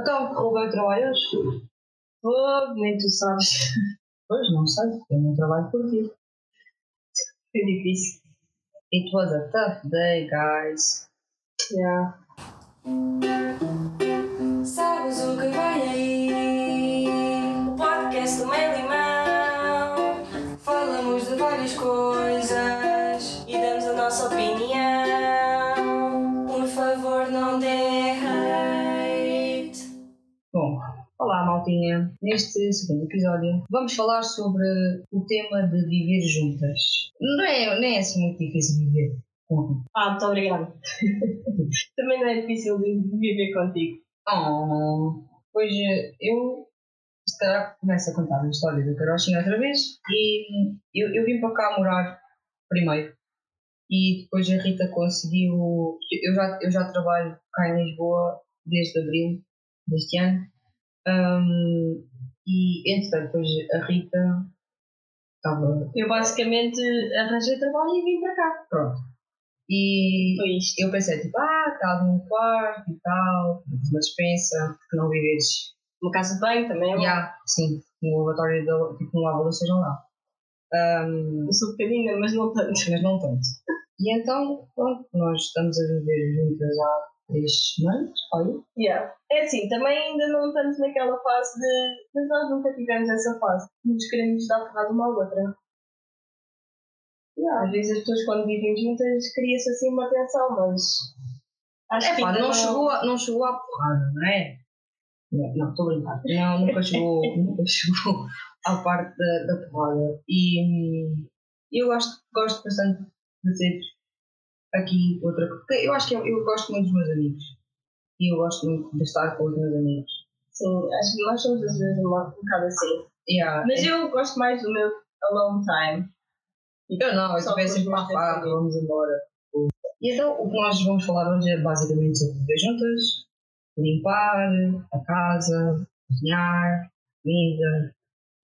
Então, correu bem o trabalho hoje? Oh, nem tu sabes. Pois, não sei, eu não trabalho por ti. Foi difícil. It was a tough day, guys. Yeah. Neste segundo episódio vamos falar sobre o tema de viver juntas. Não é, nem é assim muito difícil viver com Ah, muito obrigada. Também não é difícil viver contigo. Oh, pois eh, eu se calhar começo a contar a história do Carochinho outra vez e eu, eu vim para cá morar primeiro e depois a Rita conseguiu. Eu já, eu já trabalho cá em Lisboa desde abril deste ano Hum, e entretanto depois a Rita estava Eu basicamente arranjei trabalho e vim para cá. pronto. E Foi isto. eu pensei tipo, ah, está num quarto e tal, uma dispensa, porque não viveres Uma casa de banho também é. Já, sim, no lavatório, da, tipo, um lava seja lá. Um, Eu sou pequenina, mas não tanto. mas não tanto. E então, pronto, nós estamos a viver juntas há três semanas, olha. Yeah. É assim, também ainda não estamos naquela fase de. Mas nós nunca tivemos essa fase. Nos queremos dar porrada uma à outra. Yeah, às vezes as pessoas quando vivem juntas cria-se assim uma tensão, mas. Acho É que pá, ainda não chegou, a- não chegou à porrada, não é? Não, não, estou a brincar. Não, nunca chegou, nunca chegou à parte da, da porrada. E hum, eu gosto, gosto bastante de ter aqui outra coisa. Porque eu acho que eu, eu gosto muito dos meus amigos. E eu gosto muito de estar com os meus amigos. Sim, acho que nós somos às vezes um bocado assim. Yeah, Mas é- eu gosto mais do meu alone time. eu não, eu também sempre meus para a farra, pensamentos. vamos embora. E então o que nós vamos falar hoje é basicamente sobre viver juntas, limpar a casa, cozinhar, comida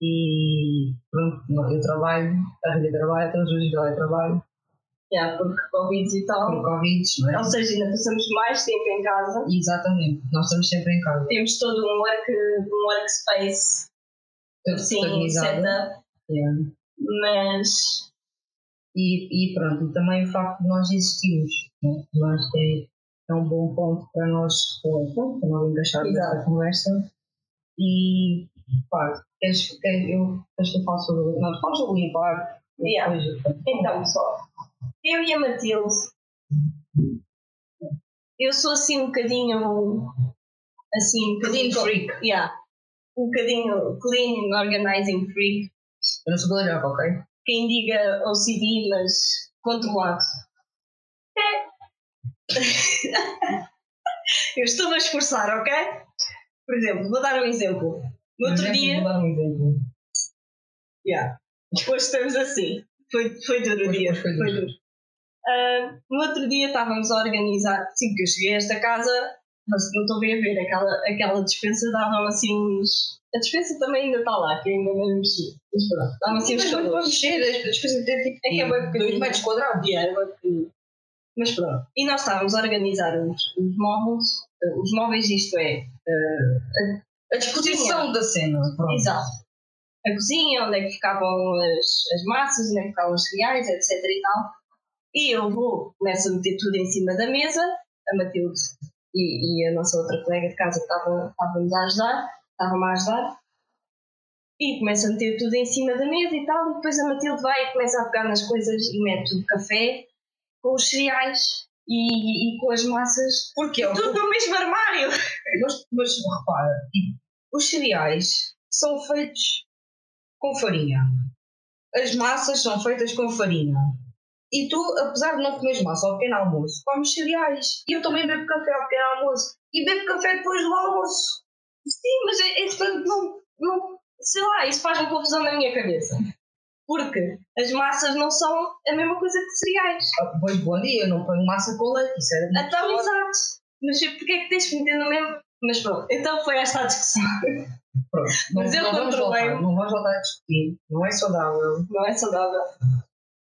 e pronto, eu trabalho, a Rita trabalha, todos os dias trabalho, Yeah, porque Covid e por tal. Covid, não é? Ou seja, ainda passamos mais tempo em casa. Exatamente, nós estamos sempre em casa. Temos todo um, work, um workspace organizado. setup. Yeah. Mas E, e pronto, e também o facto de nós existirmos, né? eu acho que é, é um bom ponto para nós, pronto, para nós encaixarmos esta conversa. E, pá, queres, queres, eu, queres que eu fale sobre, nós falamos sobre limpar, Yeah. depois, Então, pessoal, eu e a Matilde, eu sou assim um bocadinho, assim, um bocadinho, freak. yeah, um bocadinho clean and organizing freak. Eu não sou galerão, ok? Quem diga OCD, mas controlado. É. eu estou a esforçar, ok? Por exemplo, vou dar um exemplo. No outro dia, Vou dar um exemplo. Yeah. Depois estamos assim. Foi, foi duro o dia. Foi duro. Ah, no outro dia estávamos a organizar, assim que eu cheguei a esta casa, mas não estou bem a ver, aquela, aquela dispensa dava assim uns. A dispensa também ainda está lá, que ainda não mexi. Mas pronto, dava assim uns Mas não mexer, as coisas têm tipo É que é bem pequenino. 2 metros quadrados. É bem pequenino. Mas pronto. E nós estávamos a organizar os, os móveis, eh, os móveis, isto é, A disposição da cena, pronto. Exato. A cozinha, onde é que ficavam as, as massas, onde é que ficavam os cereais, etc. e tal. E eu vou, começo a meter tudo em cima da mesa, a Matilde e, e a nossa outra colega de casa que estava- estava-nos a ajudar, estavam-me a ajudar. E começo a meter tudo em cima da mesa e tal, e depois a Matilde vai e começa a pegar nas coisas e mete o café com os cereais e, e com as massas. Porque Tudo no mesmo armário! Mas, mas repara, os cereais são feitos com farinha. As massas são feitas com farinha. E tu, apesar de não comeres massa ao pequeno almoço, comes cereais. E eu também bebo café ao pequeno almoço. E bebo café depois do almoço. Sim, mas é, é não, não, sei lá, isso faz uma confusão na minha cabeça. Porque as massas não são a mesma coisa que cereais. Ah, Pois bom dia, eu não ponho massa com leite. Isso era muito Então, exato. Mas porque é que tens que meter no mesmo? Mas pronto, então foi esta a discussão. Pronto, não, Mas eu não vamos controlei. voltar, não vamos voltar a discutir. Não é saudável. Não é saudável.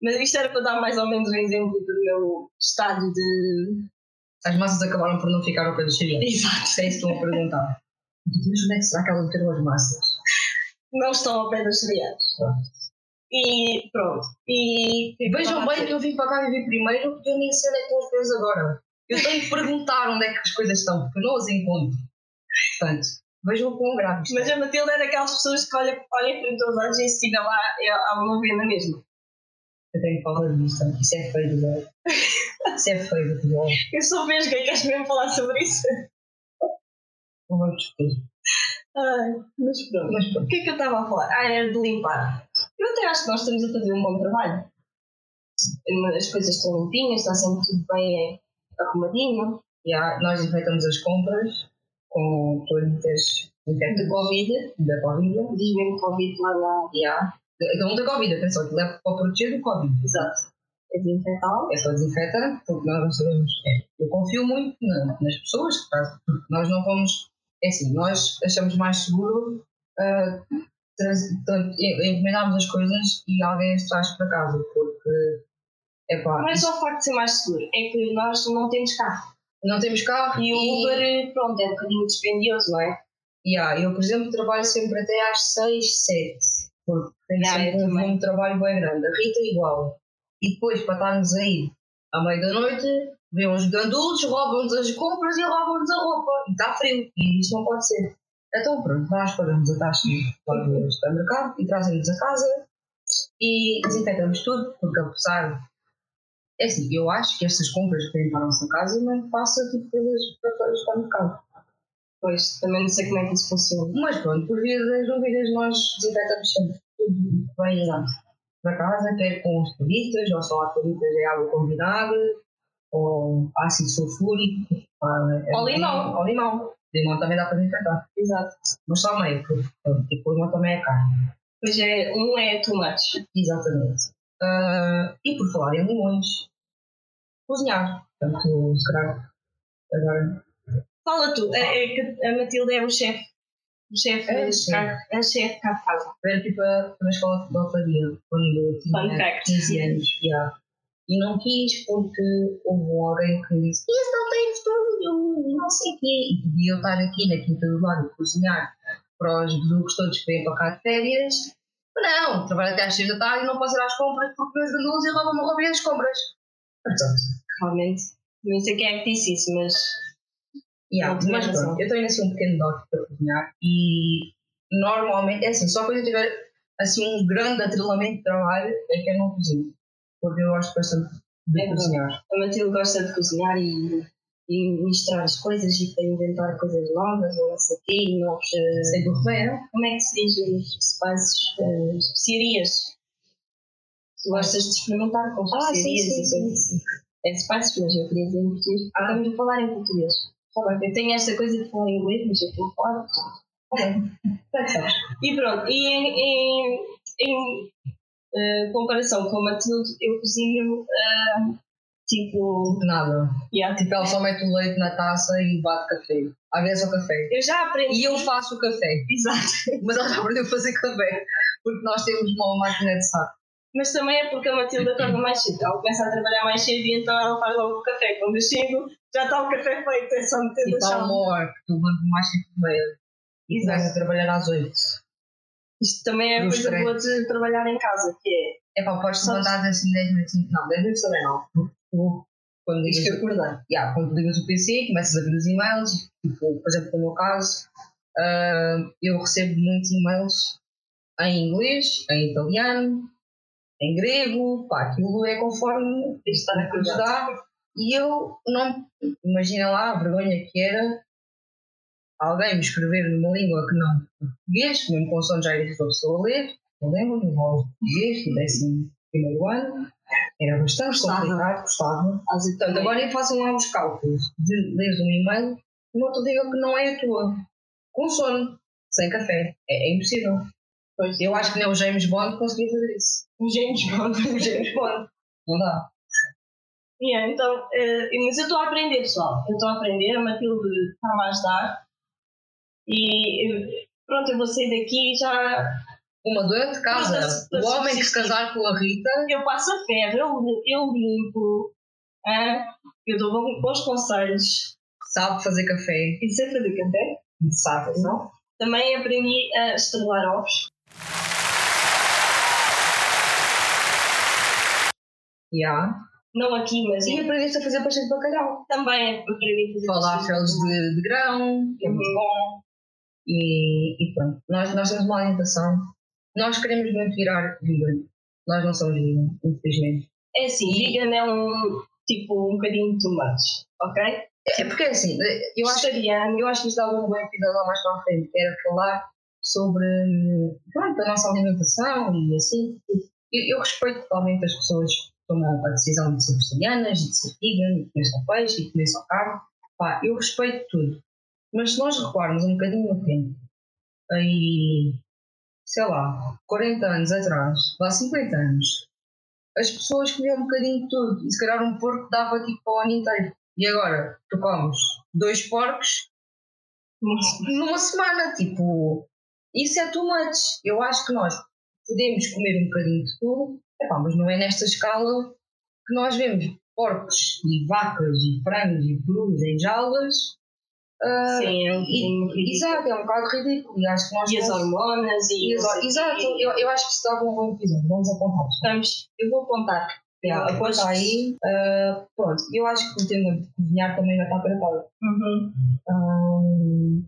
Mas isto era para dar mais ou menos um exemplo do meu estado de. As massas acabaram por não ficar ao pé dos cereais. Exato. Se é isso que estão a perguntar. Mas onde é que será que ela meteu as massas? Não estão ao pé dos cereais. E pronto. E Vejam bem que eu vim para cá viver primeiro, porque eu nem sei onde é que estão as coisas agora. Eu tenho que perguntar onde é que as coisas estão, porque eu não as encontro. Portanto, vejam o quão grave Mas a Matilde é daquelas pessoas que olha, olha em frente aos olhos e se estiver lá, é- há uma venda mesmo. Eu tenho falta disto. Isso é feio, Zé. Isso é feio, Zé. Eu sou vesga, queres mesmo falar sobre isso? Não vamos discutir. Ai, mas pronto. Mas pronto. O que é que eu estava a falar? Ah, era de limpar. Eu até acho que nós estamos a fazer um bom trabalho. As coisas estão limpinhas, está sempre tudo bem arrumadinho. Yeah, nós efetuamos as compras com toalhitas De Covid, da Covid. diz mesmo Covid lá na. Yeah. Então, da Covid, atenção, que leva para proteger do Covid. Exato. É desinfetá-lo. É só desinfetar, porque nós não sabemos. é, Eu confio muito na- nas pessoas, que fazem, porque nós não vamos. É assim, nós achamos mais seguro en- encomendarmos as coisas e alguém as traz para casa, porque. É pá, Não é só o facto de ser mais seguro, é que nós não temos carro. não temos carro E o Uber, pronto, é um bocadinho dispendioso, não é? Yeah, eu, por exemplo, trabalho sempre até às 6, 7, porque Yeah, sempre um de trabalho bem grande. A Rita é igual. E depois, para estarmos aí à meia da noite, vêm uns gandulos, roubam-nos as compras e roubam-nos a roupa. E está frio. E isto não pode ser. Então, pronto, nós pagamos a taxa do supermercado e trazem-nos a casa e desinfetamos tudo, porque apesar. É assim, eu acho que estas compras que vêm para a nossa casa não passa tipo pelas para o supermercado. Pois, também não sei como é que isso funciona. Mas pronto, por via das dúvidas, nós desinfetamos sempre tudo bem exato. Para casa, quer com os tolitas, ou só há tolitas de água com vinagre, ou ácido sulfúrico, é- Ou limão. Ou limão. Limão também dá para desinfetar. Exato. Mas só meio, porque tipo, o limão também é caro. Pois é, um é tomates. Exatamente. Ah, e por falar em limões, cozinhar. Portanto, se calhar, agora. Fala tu, é, é que a Matilde é o chefe. O chefe É, é, é chefe cá de casa. Era tipo a- na escola de futebol fazia, quando Fun tinha fact. 15 anos. Yeah. E não quis porque houve alguém que me disse: Isso não tem estúdio, e não sei o quê. E podia eu estar aqui na Quinta do Lago a cozinhar para os besucos todos que vêm para cá de férias. Mas não, trabalho até às 6 da tarde e não posso ir às compras porque meus gandulos e roubam-me o roubei as compras. Portanto, Realmente. Não sei quem é que disse isso, mas. Yeah, mas pronto, eu tenho assim um pequeno dote para cozinhar e normalmente, é assim, só quando eu tiver assim um grande atrelamento de trabalho é que eu não cozinho. Porque eu gosto bastante de É cozinhar. A Matilde gosta de cozinhar e, e misturar as coisas e para inventar coisas novas ou não sei o quê. Novos, eh, Sei roteiro. como é que se diz os spices? eh, especiarias. Tu gostas de experimentar com especiarias e coisas. É spices, mas eu queria dizer em português. Ah, estamos a falar em português. Eu tenho esta coisa de falar inglês, mas eu estou a falar. Já sabes. E pronto, e em, em, em, eh, comparação com a Matilde, eu cozinho eh, tipo. Nada. Yeah. Tipo, ela só mete o leite na taça e bate café. Às vezes é o café. Eu já aprendi. E eu faço o café. Exato. Mas ela já aprendeu a fazer café. Porque nós temos uma máquina de saco. Mas também é porque a Matilde acorda mais cedo. Ela começa a trabalhar mais cedo e então ela faz logo o café. Quando eu chego, já está o café feito, é só meter no Tipo, há chão. uma hora que tu levantas mais 5 e meia. E a trabalhar às 8. Isto também é a No coisa boa de trabalhar em casa, que é. É pá, podes levantar assim 10 minutos. Não, 10 minutos também não. Porque quando ligas, que acordar. yeah, quando ligas o PC, começas a ver os e-mails. Tipo, por exemplo, no meu caso, ah, eu recebo muitos e-mails em inglês, em italiano, em grego. Pá, aquilo é conforme estar nos acordado. dá. E eu não. Imagina lá a vergonha que era alguém me escrever numa língua que não português, que mesmo com som já era difícil a pessoa ler. Eu lembro aula de português, do décimo primeiro ano. Era bastante Gostava. complicado, gostava. Portanto, agora eu faço lá os cálculos de leres um e-mail e no outro dia que não é a tua. Com sono, sem café. É, é impossível. Pois. Eu acho que nem o James Bond conseguia fazer isso. Um James Bond. O James Bond. Não dá. Yeah, então, eh, mas eu estou a aprender, pessoal. Eu estou a aprender, a Matilde está-me a ajudar. E eh, pronto, eu vou sair daqui e já. Uma dona de casa. O homem que se casar com a Rita Eu passo a ferro, eu, eu limpo, ah, eu dou bons conselhos. sabe fazer café. E sei fazer café? safra, não? Também aprendi a estrelar ovos. Yeah. Não aqui, mas E aprendeste a fazer pastel de bacalhau. também aprendi a fazer Falafels de, de grão, que é muito bom. E, e pronto, nós, nós temos uma alimentação. Nós queremos muito virar vegan. Nós não somos vegan, infelizmente. É assim, vegan é um tipo um bocadinho too much, ok? É porque é assim, eu acho, Vegetariano, eu acho que isto dá um bom episódio lá mais para a frente, que era falar sobre hum, pronto, a nossa alimentação e assim. Eu, eu respeito totalmente as pessoas tomam a decisão de ser vegetarianas, e de ser vegan, e comer só peixe, e comer só carne. Pá, eu respeito tudo. Mas se nós recuarmos um bocadinho no tempo, aí, sei lá, 40 anos atrás, lá 50 anos, as pessoas comiam um bocadinho de tudo. E se calhar um porco dava tipo para o ano inteiro. E agora, tu comes dois porcos numa semana, tipo, isso é too much. Eu acho que nós podemos comer um bocadinho de tudo, epá, mas não é nesta escala que nós vemos porcos e vacas e frangos e perus em jaulas. ah, Sim, é um e- bocadinho ridículo. exato, é um bocado ridículo. E acho que nós E as hormonas e. O exato. Eu, eu acho que isso dava um bom episódio. Vamos apontar. Vamos, eu vou contar. Yeah, Depois- aponta aí. ah, pronto, eu acho que o tema de cozinhar também já está preparado. Uhum. Hum,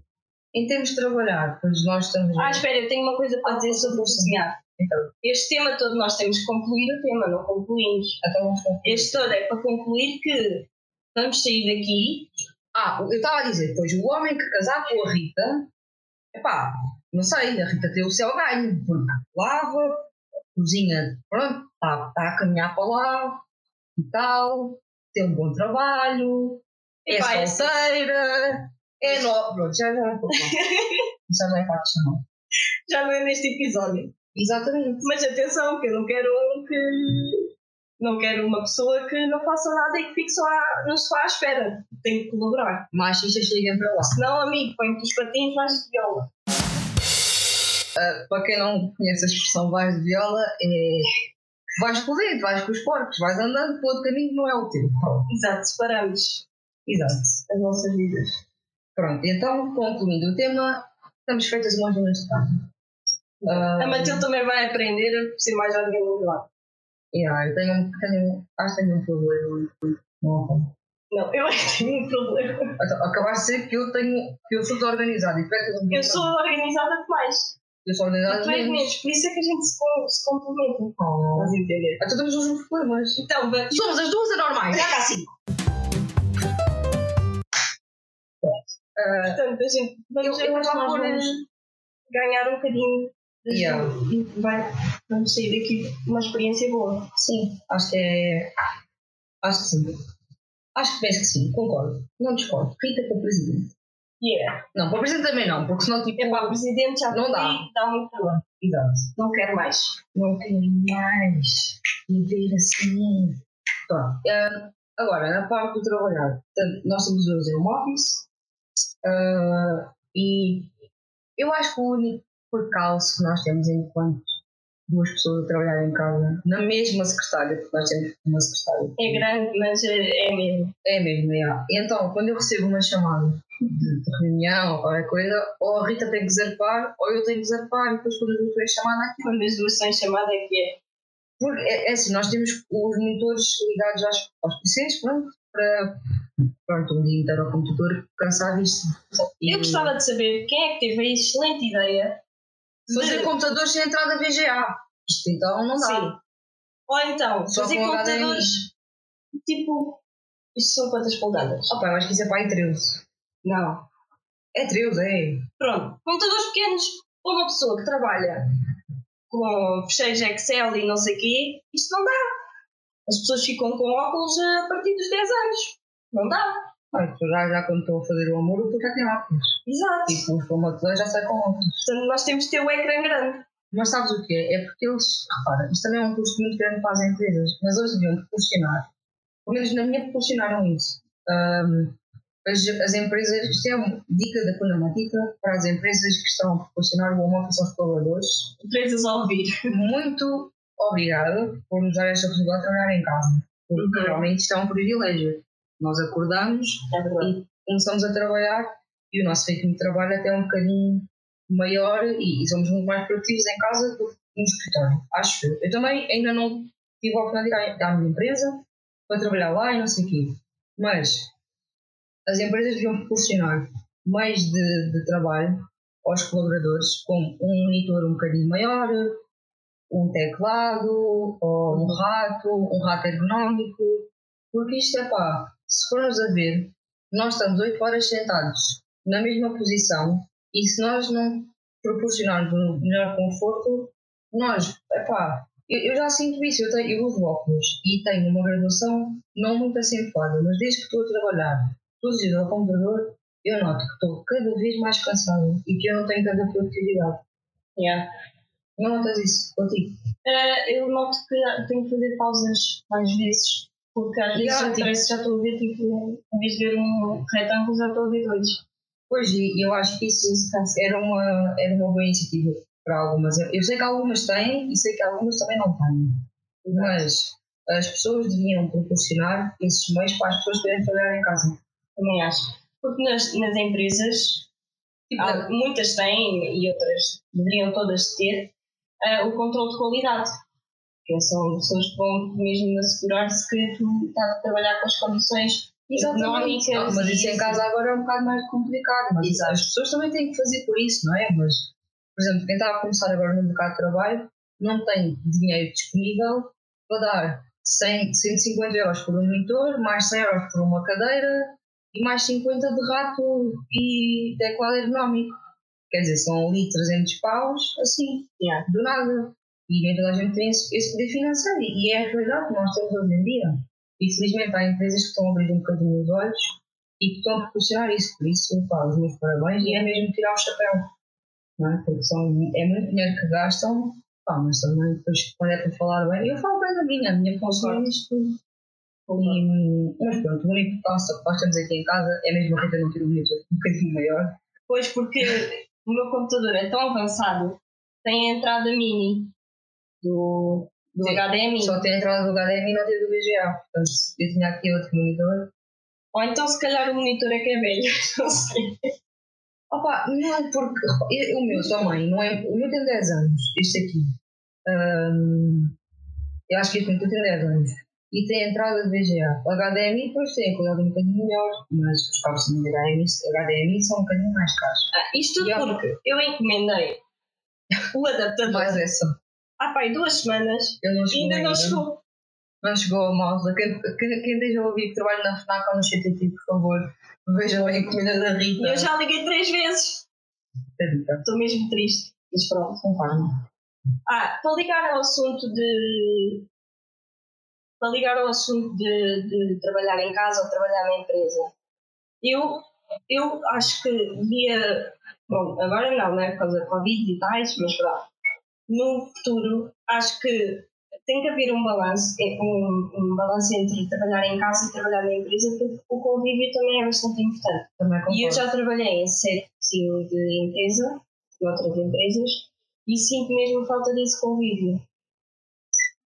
em termos de trabalhar, pois nós estamos. Ah, espera, eu tenho uma coisa para dizer sobre o cozinhar. Então. Este tema todo nós temos que concluir o tema, não concluímos. Este todo é para concluir que vamos sair daqui. Ah, eu estava a dizer, pois o homem que casar com a Rita, epá, não sei, a Rita tem o céu ganho, porque lava, cozinha, pronto, está tá a caminhar para lá e tal, tem um bom trabalho, é Epá, solteira, é no... Pronto, já já já não é para chamar. Já não é neste episódio. Exatamente. Mas atenção, que eu não quero um que. Não quero uma pessoa que não faça nada e que fique só à, à espera. Tem que colaborar. Machistas cheguem para lá. Senão, amigo, põe-te os patins, vais de viola. Para quem não conhece a expressão vais de viola, é... Vais por dentro, vais com os porcos, vais andando para outro caminho que não é o teu. Exato, separamos Exato. as nossas vidas. Pronto, então, concluindo o tema, estamos feitas umas de casa. Ah, A Matilde também vai aprender a ser mais organizada. yeah, eu tenho, tenho, acho que tenho um problema. Não, Não, eu é que tenho um problema. Acabaste de dizer que eu tenho, que eu sou és Eu sou organizada demais. Eu sou organizado Tu és menos. Por isso é que a gente se, se complementa. Oh. Estás a entender? Então temos os mesmos problemas. Então, vamos. Somos as duas anormais. Já cá sim. Ah, Portanto, a gente vamos Eu- eu acho ganhar um bocadinho Yeah. vai, vamos sair daqui uma experiência boa. sim, acho que é. Acho que sim. Acho que penso que sim, concordo. Não discordo. Rita para presidente. Yeah. Não, para presidente também não, porque senão tipo. É para presidente já Não dá. dá muito trabalho. Exato. Não quero mais. Não quero mais viver assim. Pronto. ah, agora, na parte do trabalhar, portanto, nós somos dois em home office ah, e eu acho que o único percalço que nós temos enquanto duas pessoas a trabalhar em casa, na mesma secretária, porque nós temos uma secretária. É grande, mas é, é mesmo. É mesmo, é. E então, quando eu recebo uma chamada de, de reunião ou qualquer coisa, ou a Rita tem que zarpar, ou eu tenho que zarpar, e depois quando eu estou chamada aqui. Quando as duas estão em chamada é que é. Porque é, é assim, nós temos os monitores ligados às, aos PCs, pronto, para pronto, um dia inteiro ao computador, cansar isto. E Eu gostava de saber quem é que teve a excelente ideia fazer computadores sem entrada VGA. Isto então não dá. Sim. Ou então, Só fazer computadores tipo. Isto são quantas polegadas? Opa, eu acho que isso é para aí 13. Não. É 13, é. Pronto, computadores pequenos para uma pessoa que trabalha com fecheiros Excel e não sei o quê, isto não dá. As pessoas ficam com óculos a partir dos 10 anos. Não dá. Tu já, já quando estou a fazer o amor, eu já tenho óculos. Exato. Tipo, os computadores já sai com óculos. Portanto, nós temos de ter o ecrã grande. Mas sabes o que é? É porque eles, repara, isto também é um custo muito grande para as empresas, mas eles deviam proporcionar, pelo menos na minha proporcionaram isso. Ahm, as, as empresas, isto é uma dica da Cunamática para as empresas que estão a proporcionar o office aos colaboradores. Empresas a ouvir. Muito obrigada por nos dar esta possibilidade de trabalhar em casa, porque realmente isto é um privilégio. Nós acordamos É verdade. começamos a trabalhar e o nosso ritmo de trabalho até é um bocadinho maior e, e somos muito mais produtivos em casa do que no escritório, acho eu. Eu também ainda não tive a oportunidade à minha empresa para trabalhar lá e não sei o quê, mas as empresas deviam proporcionar meios de, de trabalho aos colaboradores, como um monitor um bocadinho maior, um teclado, ou um rato, um rato ergonómico, porque isto é pá, se formos a ver, nós estamos 8 horas sentados na mesma posição e se nós não proporcionarmos um melhor conforto, nós, epá, eu, eu já sinto isso, eu, tenho, eu uso óculos e tenho uma graduação não muito acentuada, mas desde que estou a trabalhar todos os dias ao computador, eu noto que estou cada vez mais cansada e que eu não tenho tanta produtividade. Yeah. Não notas isso contigo? Uh, eu noto que tenho que fazer pausas mais vezes, porque às vezes já, que já estou a ver, tipo, em vez de ver um retângulo, já estou a ver dois. Pois, e eu acho que isso era uma, era uma boa iniciativa para algumas. Eu, sei que algumas têm e sei que algumas também não têm. Mas as pessoas deviam proporcionar esses meios para as pessoas poderem trabalhar em casa. Também acho. Porque nas, nas empresas, Tipo, há- muitas têm e outras deveriam todas ter, ah, o controle de qualidade. Que são pessoas que vão mesmo assegurar-se que tu estás a trabalhar com as condições económicas. Não, mas isso em casa agora é um bocado mais complicado. Mas Exato. as pessoas também têm que fazer por isso, não é? Mas, por exemplo, quem está a começar agora no mercado de trabalho não tem dinheiro disponível para dar 100, 150 euros por um monitor, mais 100 euros por uma cadeira e mais 50 de rato e teclado ergonómico. Quer dizer, são ali 300 paus, assim, Yeah. do nada. E toda a gente tem esse, poder financeiro. E é a realidade que nós temos hoje em dia. E felizmente há empresas que estão a abrir um bocadinho os olhos e que estão a proporcionar isso. Por isso, pá, os meus parabéns e é mesmo tirar o chapéu. Não é? Porque são, é muito dinheiro que gastam, pá, mas também depois quando é para falar bem, eu falo bem da minha, a minha função é nisto tudo. Mas pronto, o único passo que nós temos aqui em casa é mesmo a Rita não ter um um bocadinho maior. Pois, porque o meu computador é tão avançado, tem a entrada mini do, do. HDMI. Só tem a entrada do HDMI e não tem do VGA. Portanto, eu tinha aqui outro monitor. Ou então, se calhar, o monitor é que é velho. Não sei. Opa, não, porque eu- o meu também, não é? O meu tem 10 anos, este aqui. Eu acho que este monitor tem 10 anos. E tem a entrada de VGA. O HDMI depois tem a qualidade um bocadinho melhor, mas os cabos de HDMI, HDMI são um bocadinho mais caros. Ah, isto tudo Yeah. porque eu encomendei o adaptador Mais essa. Há pai duas semanas não e chegou ainda não ainda. chegou. Não chegou a malta. Quem, quem, quem esteja a ouvir que trabalha na FNAC ou no CTT, por favor, vejam a encomenda da Rita. Eu já liguei três vezes. Estou mesmo triste. Mas pronto. Não. Ah, para ligar ao assunto de. Para ligar ao assunto de, de trabalhar em casa ou trabalhar na empresa, eu, eu acho que devia. Bom, agora não, né? Por causa da Covid e tais, mas pronto. No futuro, acho que tem que haver um balanço, um, um balanço entre trabalhar em casa e trabalhar na empresa, porque o convívio também é bastante importante. E eu já trabalhei em sete de empresa, de outras empresas, e sinto mesmo falta desse convívio.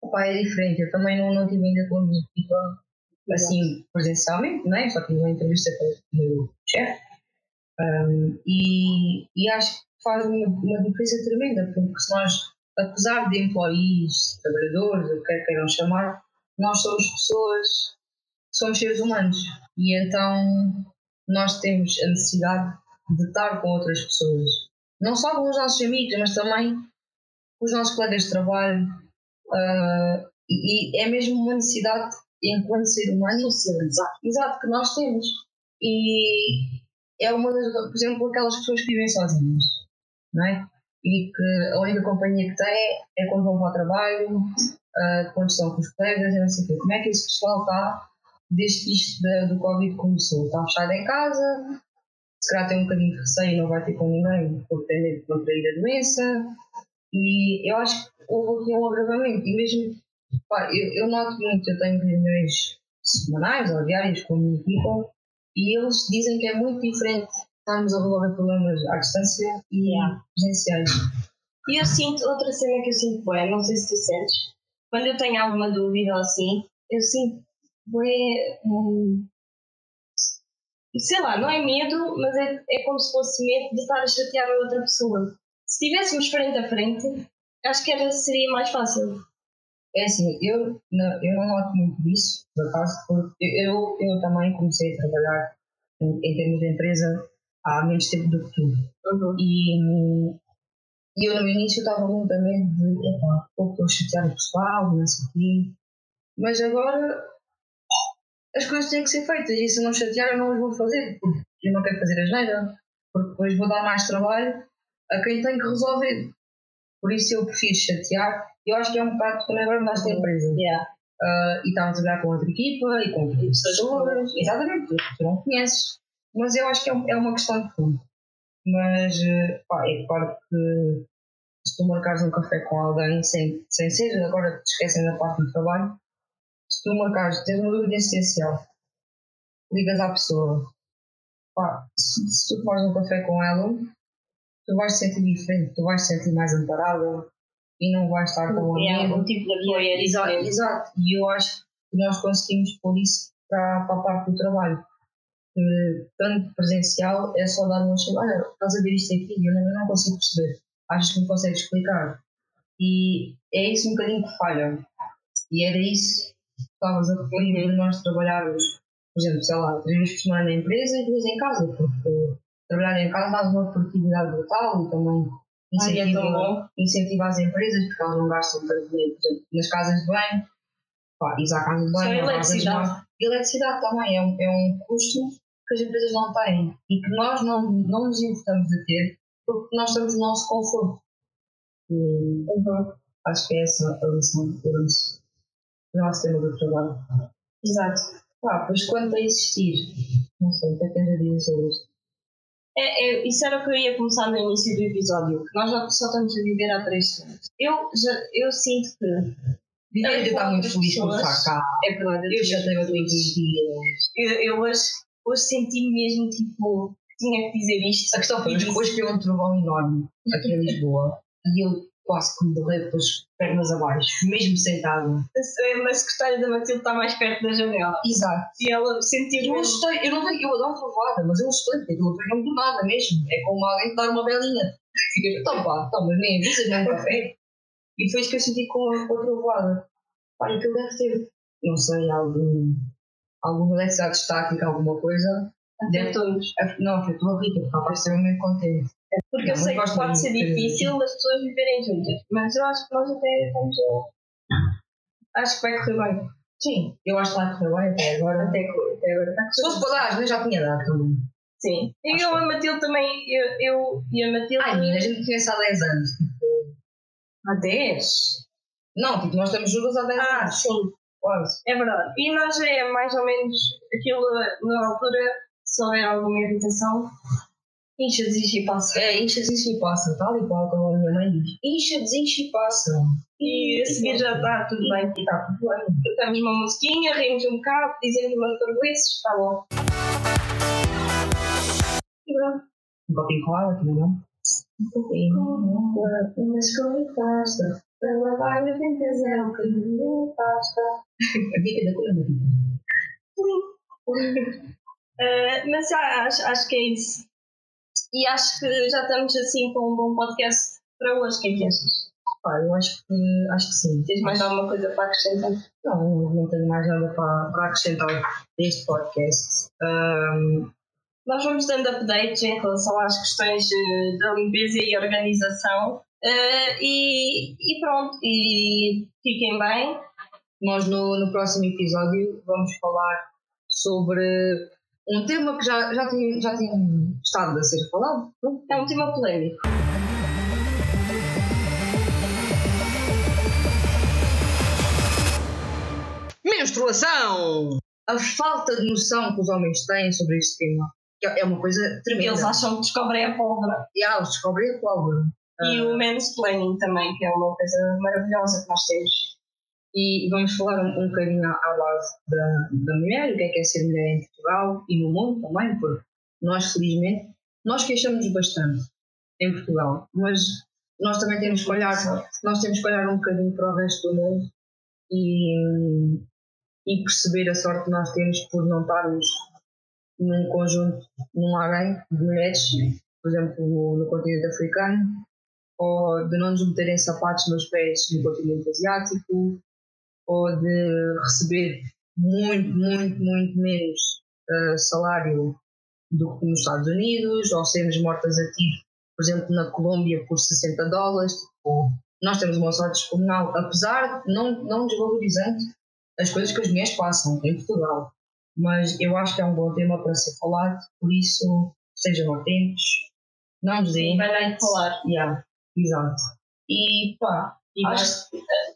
Opa, é diferente. Eu também não, não tive ainda equipa assim, presencialmente, né? só tive uma entrevista com o meu chefe. Um, e, e acho que faz uma, uma diferença tremenda, porque se nós, apesar de employees, trabalhadores, o que quer que queiram chamar, nós somos pessoas, somos seres humanos. E então nós temos a necessidade de estar com outras pessoas. Não só com os nossos amigos, mas também com os nossos colegas de trabalho. Ah, e, e é mesmo uma necessidade, enquanto ser humano, socializar. Exato, que nós temos. E é uma das, por exemplo, aquelas pessoas que vivem sozinhas, não é? E que a única companhia que têm é quando vão para o trabalho, ah, quando estão com os colegas, e não sei o quê. Como é que esse pessoal está desde que isto da- do Covid começou? Está fechado em casa, se calhar tem um bocadinho de receio e não vai ter com ninguém porque tem medo de contrair a doença. E eu acho que houve aqui um agravamento. E mesmo, pá, eu, eu noto muito, eu tenho reuniões semanais ou diárias com a minha equipa e eles dizem que é muito diferente estarmos a resolver problemas à distância e Yeah. presenciais. E eu sinto, outra cena que eu sinto bem, não sei se tu sentes, quando eu tenho alguma dúvida ou assim, eu sinto bem, hum, sei lá, não é medo, mas é, é como se fosse medo de estar a chatear a outra pessoa. Se estivéssemos frente a frente, acho que era, seria mais fácil. É assim, eu não, eu não noto muito disso, por acaso, porque eu, eu também comecei a trabalhar em, em termos de empresa há menos tempo do que tu. Uhum. E, e eu no início estava muito a medo de, epá, ou estou a chatear o pessoal, não sei o quê. Mas agora as coisas têm que ser feitas e se não chatear eu não as vou fazer, porque eu não quero fazer as nada, porque depois vou dar mais trabalho a quem tem que resolver. Por isso eu prefiro chatear. Eu acho que é um bocado também agora nesta empresa. Yeah. Ah, e estava a trabalhar com outra equipa e com outras pessoas. Exatamente, tu não conheces. Mas eu acho que é, um- é uma questão de fundo. Mas, eh, pá, é claro que se tu marcares um café com alguém sem, sem ser, agora te esquecem da parte do trabalho, se tu marcares, tens uma dúvida essencial, ligas à pessoa, pá, se, se tu tomares um café com ela, tu vais te sentir diferente, tu vais te sentir mais amparada e não vais estar com um Yeah, amigo. o tipo de apoio é Exato, exato. E eu acho que nós conseguimos pôr isso para, para a parte do trabalho. Tanto presencial é só dar uma chamada. Olha, estás a ver isto aqui? Eu não, eu não consigo perceber. Achas que me consegues explicar? E é isso um bocadinho que falha. E era isso que estavas a referir nós trabalharmos, por exemplo, sei lá, três vezes por semana na empresa e duas em casa, porque trabalhar em casa dá uma produtividade brutal e também Ai, é incentiva, incentiva as empresas porque elas não gastam tanto dinheiro, por exemplo, nas casas de banho, pá, ires à casa de Só banho, eletricidade. banho. E eletricidade também é um, é um custo que as empresas não têm e que nós não, não nos importamos de ter porque nós estamos no nosso conforto. E Uhum. acho que é essa a lição que temos do nosso tema do trabalho. Exato. Pá, pois quanto a existir, não sei, o que é que dizer sobre isto? É, é, isso era o que eu ia começar no início do episódio. que Nós já só estamos a viver há três semanas. Eu, já, eu sinto que. Vitor É, está muito feliz por estar cá. É verdade, Eu já tenho os dias. Eu, eu hoje, hoje senti mesmo tipo. Tinha que dizer isto. A questão foi, mas hoje caiu um trovão enorme aqui em Lisboa e eu quase que me derrei com as pernas abaixo, mesmo sentada. A secretária da Matilde está mais perto da janela. Exato. E ela sentiu Eu assustei, eu não eu adoro trovoada, mas eu assustei, porque aquilo foi do nada mesmo. É como alguém dar uma belinha. Ficas, então pá, mas nem avisas, nem um café. E foi isso que eu senti com a, com a trovoada. Pá, aquilo deve ter, não sei, algum, alguma eletricidade estática, alguma coisa. Afetou-nos. af- Não, afetou a Rita, porque ela estava extremamente contente. Porque Não, eu sei mas que pode ser difícil as pessoas viverem juntas. Mas eu acho que nós até estamos a. Acho que vai correr bem. Sim, eu acho que vai correr bem até agora. Até, até agora está Se fosse para dar, já tinha dado também. Sim. E eu, a Matilde também. Eu, eu e a Matilde. Ai, menina, a gente conhece há 10 anos. Tipo, Há 10? não, tipo, nós estamos juntos há 10 Ah, anos. sim. Quase. É verdade. E nós é mais ou menos aquilo na altura, se houver alguma irritação, incha, desiste e passa. É, enche, desenche e passa, tal e qual como a minha mãe diz. Enche, desenche e passa. E a seguir já está tudo bem. Está tudo bem. Cantamos uma musiquinha, rimos um bocado, dizemos umas parvoices, está bom. E pronto. Um copinho água também, não? Um copinho com água, umas com pasta. Para lavar o dentes é um bocadinho de pasta. A dica da cura Eh, mas já acho, acho que é isso. E acho que já estamos assim com um bom podcast para hoje. O que é que achas? Pá, eu acho que, acho que sim. Tens mais alguma coisa para acrescentar? Não, não tenho mais nada para, para acrescentar deste podcast. Ahm, Nós vamos dando updates em relação às questões eh, da limpeza e organização. Eh, e, e pronto, e fiquem bem. nós no, no próximo episódio vamos falar sobre um tema que já, já, tinha, já tinha estado a ser falado. É um tema polémico. Menstruação! A falta de noção que os homens têm sobre este tema é uma coisa tremenda. eles acham que descobrem a pólvora. E ah, eles descobrem a pólvora. E o mansplaining também, que é uma coisa maravilhosa que nós temos. E vamos falar um, um bocadinho à, à base da, da mulher, o que é que é ser mulher em Portugal e no mundo também, porque nós, felizmente, nós queixamos bastante em Portugal, mas nós também temos que olhar, nós temos que olhar um bocadinho para o resto do mundo e, e perceber a sorte que nós temos por não estarmos num conjunto, num harém de mulheres, por exemplo, no continente africano, ou de não nos meterem sapatos nos pés no continente asiático, ou de receber muito, muito, muito menos uh, salário do que nos Estados Unidos, ou sermos mortas a tiro, por exemplo, na Colômbia por 60 dólares. Tipo, nós temos uma sorte descomunal, apesar de não, não desvalorizando as coisas que as mulheres passam em Portugal. Mas eu acho que é um bom tema para ser falado, por isso estejam atentos, não deem. Vai em falar. Yeah, exato. E pá, E nós,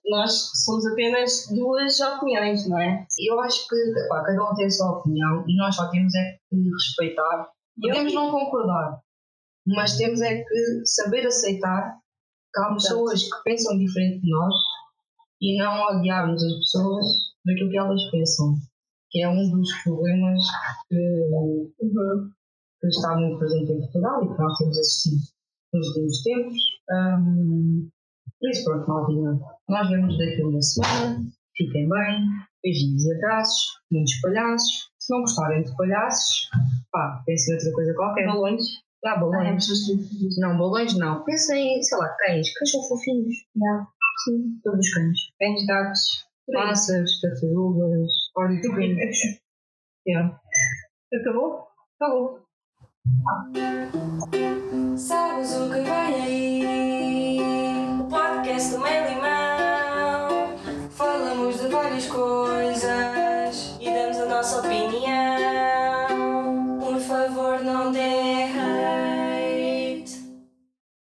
nós somos apenas duas opiniões, não é? eu acho que pá, cada um tem a sua opinião e nós só temos é que respeitar. Podemos não concordar, mas temos é que saber aceitar que há pessoas que pensam diferente de nós e não odiarmos as pessoas daquilo que elas pensam, que é um dos problemas que, que está muito presente em Portugal e que nós temos assistido nos últimos tempos. Por isso, pronto, Maldina, nós vemos daqui a uma semana. Fiquem bem, beijinhos e abraços, muitos palhaços. Se não gostarem de palhaços, pá, pensem em outra coisa qualquer. Balões. Ah, Ah, é balões. pessoas que- Não, balões não. Pensem em, sei lá, cães. Cães são fofinhos. Sim, todos os cães. Cães, gatos. Massas, tartarugas, ornitorrincos. yeah. Acabou? Acabou. Sabes o que vem aí? O podcast do Meio Limão. Falamos de várias coisas E damos a nossa opinião.